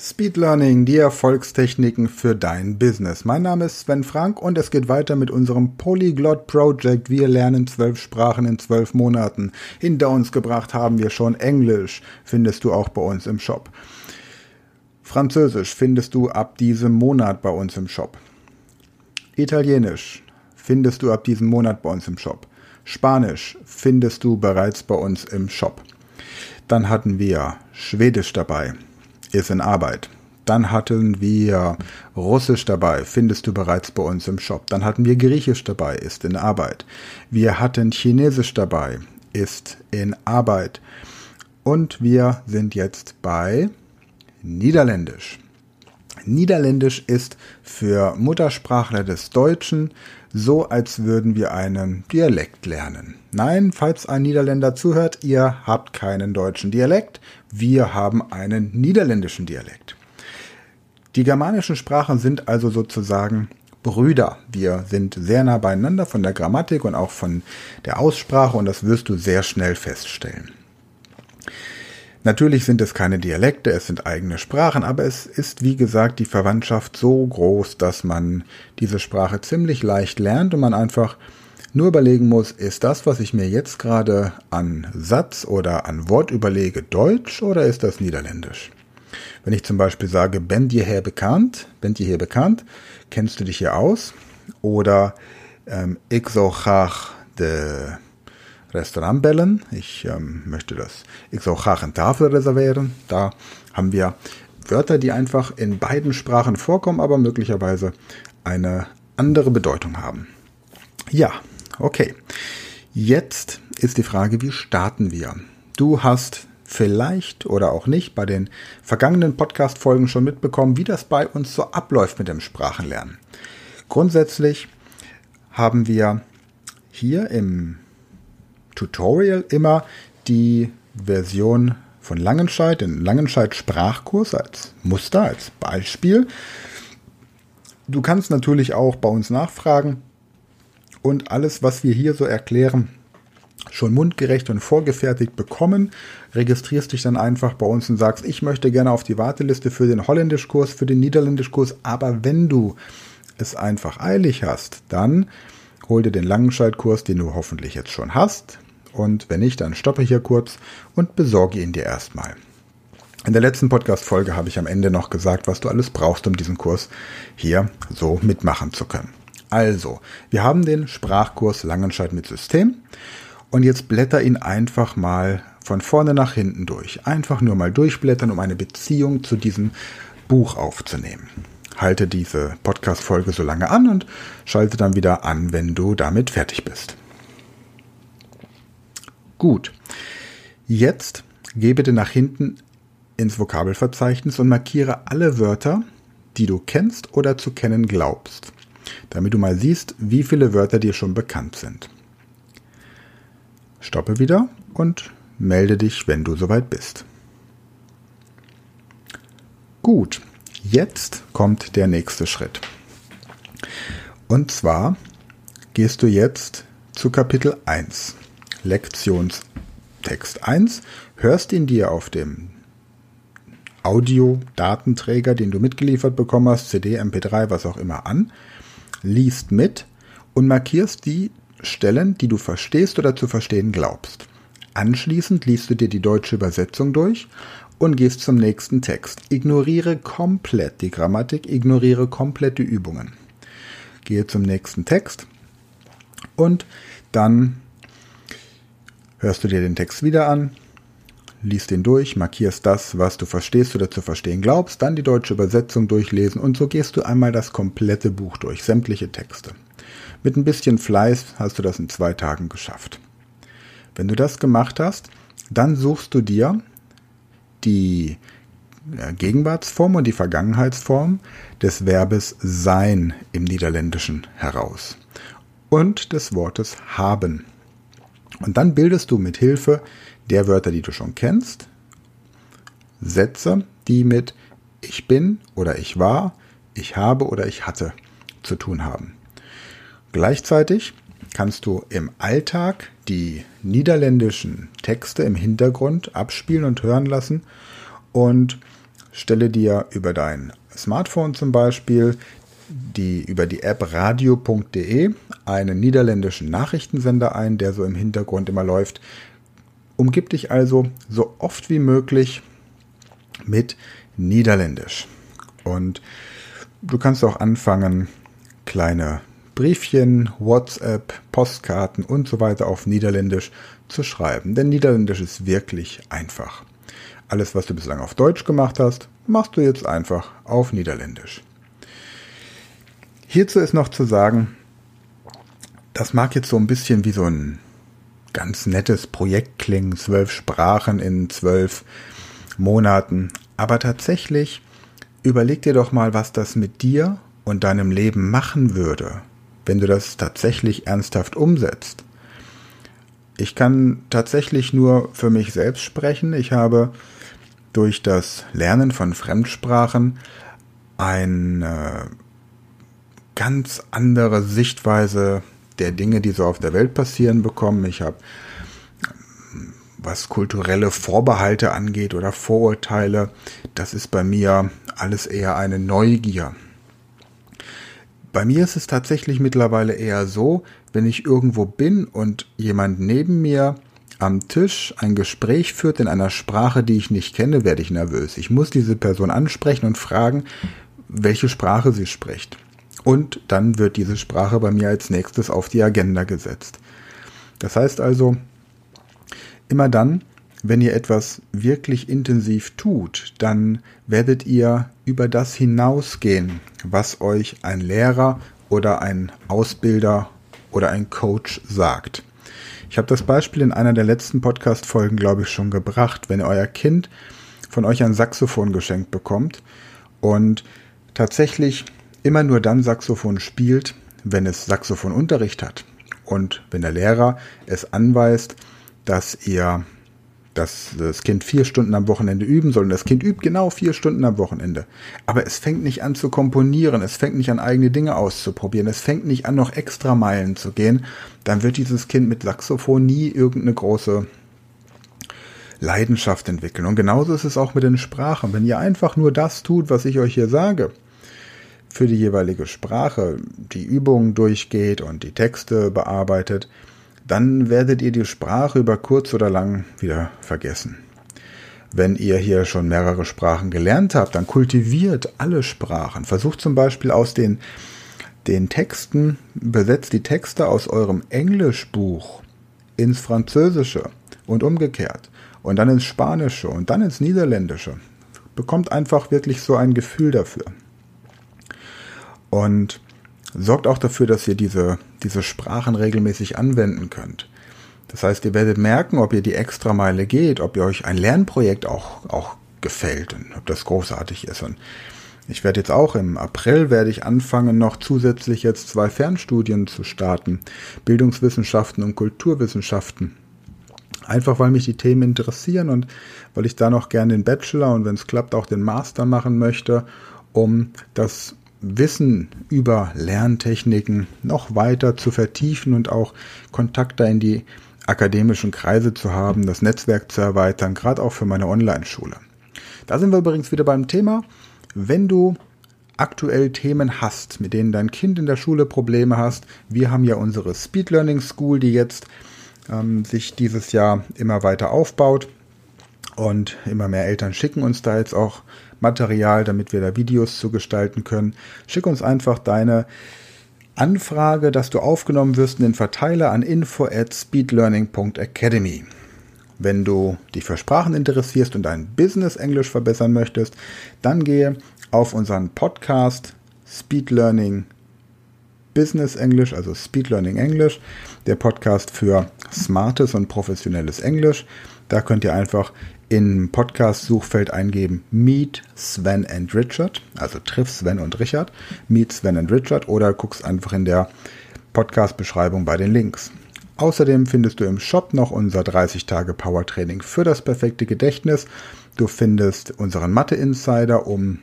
Speed Learning, die Erfolgstechniken für dein Business. Mein Name ist Sven Frank und es geht weiter mit unserem Polyglot Project. Wir lernen zwölf Sprachen in zwölf Monaten. Hinter uns gebracht haben wir schon Englisch, findest du auch bei uns im Shop. Französisch findest du ab diesem Monat bei uns im Shop. Italienisch findest du ab diesem Monat bei uns im Shop. Spanisch findest du bereits bei uns im Shop. Dann hatten wir Schwedisch dabei ist in Arbeit. Dann hatten wir Russisch dabei, findest du bereits bei uns im Shop. Dann hatten wir Griechisch dabei, ist in Arbeit. Wir hatten Chinesisch dabei, ist in Arbeit. Und wir sind jetzt bei Niederländisch. Niederländisch ist für Muttersprachler des Deutschen so, als würden wir einen Dialekt lernen. Nein, falls ein Niederländer zuhört, ihr habt keinen deutschen Dialekt, wir haben einen niederländischen Dialekt. Die germanischen Sprachen sind also sozusagen Brüder. Wir sind sehr nah beieinander von der Grammatik und auch von der Aussprache und das wirst du sehr schnell feststellen. Natürlich sind es keine Dialekte, es sind eigene Sprachen, aber es ist wie gesagt die Verwandtschaft so groß, dass man diese Sprache ziemlich leicht lernt und man einfach nur überlegen muss, ist das, was ich mir jetzt gerade an Satz oder an Wort überlege, Deutsch oder ist das Niederländisch? Wenn ich zum Beispiel sage, ben dir her bekannt, ben dir her bekannt, kennst du dich hier aus? Oder ähm, ik zo graag de Restaurant bellen. Ich ähm, möchte das ich auch eine Tafel reservieren. Da haben wir Wörter, die einfach in beiden Sprachen vorkommen, aber möglicherweise eine andere Bedeutung haben. Ja, okay. Jetzt ist die Frage, wie starten wir? Du hast vielleicht oder auch nicht bei den vergangenen Podcast-Folgen schon mitbekommen, wie das bei uns so abläuft mit dem Sprachenlernen. Grundsätzlich haben wir hier im Tutorial immer die Version von Langenscheid, den Langenscheid Sprachkurs als Muster, als Beispiel. Du kannst natürlich auch bei uns nachfragen und alles, was wir hier so erklären, schon mundgerecht und vorgefertigt bekommen. Registrierst dich dann einfach bei uns und sagst, ich möchte gerne auf die Warteliste für den Holländischkurs, für den Niederländischkurs. Aber wenn du es einfach eilig hast, dann hol dir den Langenscheid-Kurs, den du hoffentlich jetzt schon hast. Und wenn nicht, dann stoppe hier kurz und besorge ihn dir erstmal. In der letzten Podcast-Folge habe ich am Ende noch gesagt, was du alles brauchst, um diesen Kurs hier so mitmachen zu können. Also, wir haben den Sprachkurs Langenscheid mit System und jetzt blätter ihn einfach mal von vorne nach hinten durch. Einfach nur mal durchblättern, um eine Beziehung zu diesem Buch aufzunehmen. Halte diese Podcast-Folge so lange an und schalte dann wieder an, wenn du damit fertig bist. Gut. Jetzt geh bitte nach hinten ins Vokabelverzeichnis und markiere alle Wörter, die du kennst oder zu kennen glaubst, damit du mal siehst, wie viele Wörter dir schon bekannt sind. Stoppe wieder und melde dich, wenn du soweit bist. Gut, jetzt kommt der nächste Schritt. Und zwar gehst du jetzt zu Kapitel 1. Lektionstext 1, hörst ihn dir auf dem Audio-Datenträger, den du mitgeliefert bekommen hast, CD, MP3, was auch immer an, liest mit und markierst die Stellen, die du verstehst oder zu verstehen glaubst. Anschließend liest du dir die deutsche Übersetzung durch und gehst zum nächsten Text. Ignoriere komplett die Grammatik, ignoriere komplett die Übungen. Gehe zum nächsten Text und dann hörst du dir den Text wieder an, liest ihn durch, markierst das, was du verstehst oder zu verstehen glaubst, dann die deutsche Übersetzung durchlesen und so gehst du einmal das komplette Buch durch, sämtliche Texte. Mit ein bisschen Fleiß hast du das in zwei Tagen geschafft. Wenn du das gemacht hast, dann suchst du dir die Gegenwartsform und die Vergangenheitsform des Verbes sein im Niederländischen heraus und des Wortes haben. Und dann bildest du mit Hilfe der Wörter, die du schon kennst, Sätze, die mit ich bin oder ich war, ich habe oder ich hatte zu tun haben. Gleichzeitig kannst du im Alltag die niederländischen Texte im Hintergrund abspielen und hören lassen und stelle dir über dein Smartphone zum Beispiel die, über die App radio.de einen niederländischen Nachrichtensender ein, der so im Hintergrund immer läuft. Umgib dich also so oft wie möglich mit Niederländisch. Und du kannst auch anfangen, kleine Briefchen, WhatsApp, Postkarten und so weiter auf Niederländisch zu schreiben. Denn Niederländisch ist wirklich einfach. Alles, was du bislang auf Deutsch gemacht hast, machst du jetzt einfach auf Niederländisch. Hierzu ist noch zu sagen, das mag jetzt so ein bisschen wie so ein ganz nettes Projekt klingen, zwölf Sprachen in zwölf Monaten, aber tatsächlich überleg dir doch mal, was das mit dir und deinem Leben machen würde, wenn du das tatsächlich ernsthaft umsetzt. Ich kann tatsächlich nur für mich selbst sprechen. Ich habe durch das Lernen von Fremdsprachen eine ganz andere Sichtweise der Dinge, die so auf der Welt passieren, bekommen. Ich habe, was kulturelle Vorbehalte angeht oder Vorurteile, das ist bei mir alles eher eine Neugier. Bei mir ist es tatsächlich mittlerweile eher so, wenn ich irgendwo bin und jemand neben mir am Tisch ein Gespräch führt in einer Sprache, die ich nicht kenne, werde ich nervös. Ich muss diese Person ansprechen und fragen, welche Sprache sie spricht. Und dann wird diese Sprache bei mir als nächstes auf die Agenda gesetzt. Das heißt also, immer dann, wenn ihr etwas wirklich intensiv tut, dann werdet ihr über das hinausgehen, was euch ein Lehrer oder ein Ausbilder oder ein Coach sagt. Ich habe das Beispiel in einer der letzten Podcast-Folgen, glaube ich, schon gebracht. Wenn euer Kind von euch ein Saxophon geschenkt bekommt und tatsächlich immer nur dann Saxophon spielt, wenn es Saxophonunterricht hat und wenn der Lehrer es anweist, dass ihr dass das Kind vier Stunden am Wochenende üben soll. Und das Kind übt genau vier Stunden am Wochenende. Aber es fängt nicht an zu komponieren, es fängt nicht an eigene Dinge auszuprobieren, es fängt nicht an noch extra Meilen zu gehen. Dann wird dieses Kind mit Saxophon nie irgendeine große Leidenschaft entwickeln. Und genauso ist es auch mit den Sprachen. Wenn ihr einfach nur das tut, was ich euch hier sage, für die jeweilige Sprache die Übungen durchgeht und die Texte bearbeitet, dann werdet ihr die Sprache über kurz oder lang wieder vergessen. Wenn ihr hier schon mehrere Sprachen gelernt habt, dann kultiviert alle Sprachen. Versucht zum Beispiel aus den, den Texten, besetzt die Texte aus eurem Englischbuch ins Französische und umgekehrt und dann ins Spanische und dann ins Niederländische. Bekommt einfach wirklich so ein Gefühl dafür. Und sorgt auch dafür, dass ihr diese, diese Sprachen regelmäßig anwenden könnt. Das heißt, ihr werdet merken, ob ihr die Extrameile geht, ob ihr euch ein Lernprojekt auch, auch gefällt und ob das großartig ist. Und ich werde jetzt auch im April werde ich anfangen, noch zusätzlich jetzt zwei Fernstudien zu starten. Bildungswissenschaften und Kulturwissenschaften. Einfach weil mich die Themen interessieren und weil ich da noch gerne den Bachelor und wenn es klappt auch den Master machen möchte, um das Wissen über Lerntechniken noch weiter zu vertiefen und auch Kontakte in die akademischen Kreise zu haben, das Netzwerk zu erweitern, gerade auch für meine Online-Schule. Da sind wir übrigens wieder beim Thema, wenn du aktuell Themen hast, mit denen dein Kind in der Schule Probleme hast. Wir haben ja unsere Speed Learning School, die jetzt ähm, sich dieses Jahr immer weiter aufbaut und immer mehr Eltern schicken uns da jetzt auch Material, damit wir da Videos zu gestalten können. Schick uns einfach deine Anfrage, dass du aufgenommen wirst in den Verteiler an info at speedlearning.academy. Wenn du dich für Sprachen interessierst und dein Business Englisch verbessern möchtest, dann gehe auf unseren Podcast Speed Learning Business Englisch, also Speed Learning Englisch, der Podcast für smartes und professionelles Englisch. Da könnt ihr einfach im Podcast-Suchfeld eingeben Meet Sven and Richard, also triff Sven und Richard, Meet Sven and Richard oder guckst einfach in der Podcast-Beschreibung bei den Links. Außerdem findest du im Shop noch unser 30 Tage Power Training für das perfekte Gedächtnis. Du findest unseren Mathe Insider, um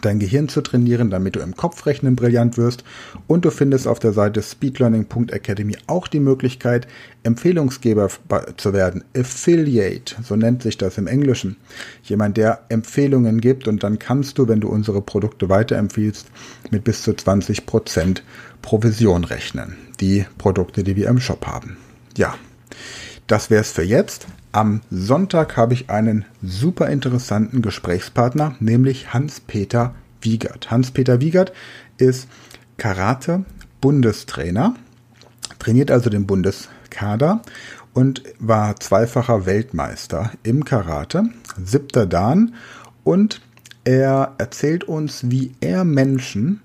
dein Gehirn zu trainieren, damit du im Kopfrechnen brillant wirst. Und du findest auf der Seite speedlearning.academy auch die Möglichkeit, Empfehlungsgeber zu werden. Affiliate, so nennt sich das im Englischen. Jemand, der Empfehlungen gibt und dann kannst du, wenn du unsere Produkte weiterempfiehlst, mit bis zu 20% Provision rechnen. Die Produkte, die wir im Shop haben. Ja, das wäre es für jetzt. Am Sonntag habe ich einen super interessanten Gesprächspartner, nämlich Hans-Peter Wiegert. Hans-Peter Wiegert ist Karate-Bundestrainer, trainiert also den Bundeskader und war zweifacher Weltmeister im Karate, siebter Dan und er erzählt uns, wie er Menschen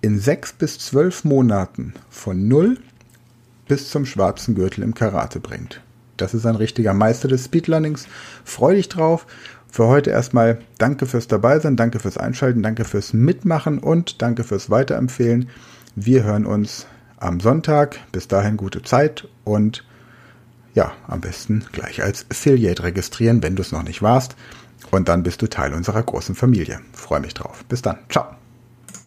in sechs bis zwölf Monaten von null bis zum schwarzen Gürtel im Karate bringt. Das ist ein richtiger Meister des Speedlearnings. Freu dich drauf. Für heute erstmal danke fürs Dabeisein, danke fürs Einschalten, danke fürs Mitmachen und danke fürs Weiterempfehlen. Wir hören uns am Sonntag. Bis dahin gute Zeit und ja, am besten gleich als Affiliate registrieren, wenn du es noch nicht warst. Und dann bist du Teil unserer großen Familie. Freue mich drauf. Bis dann. Ciao.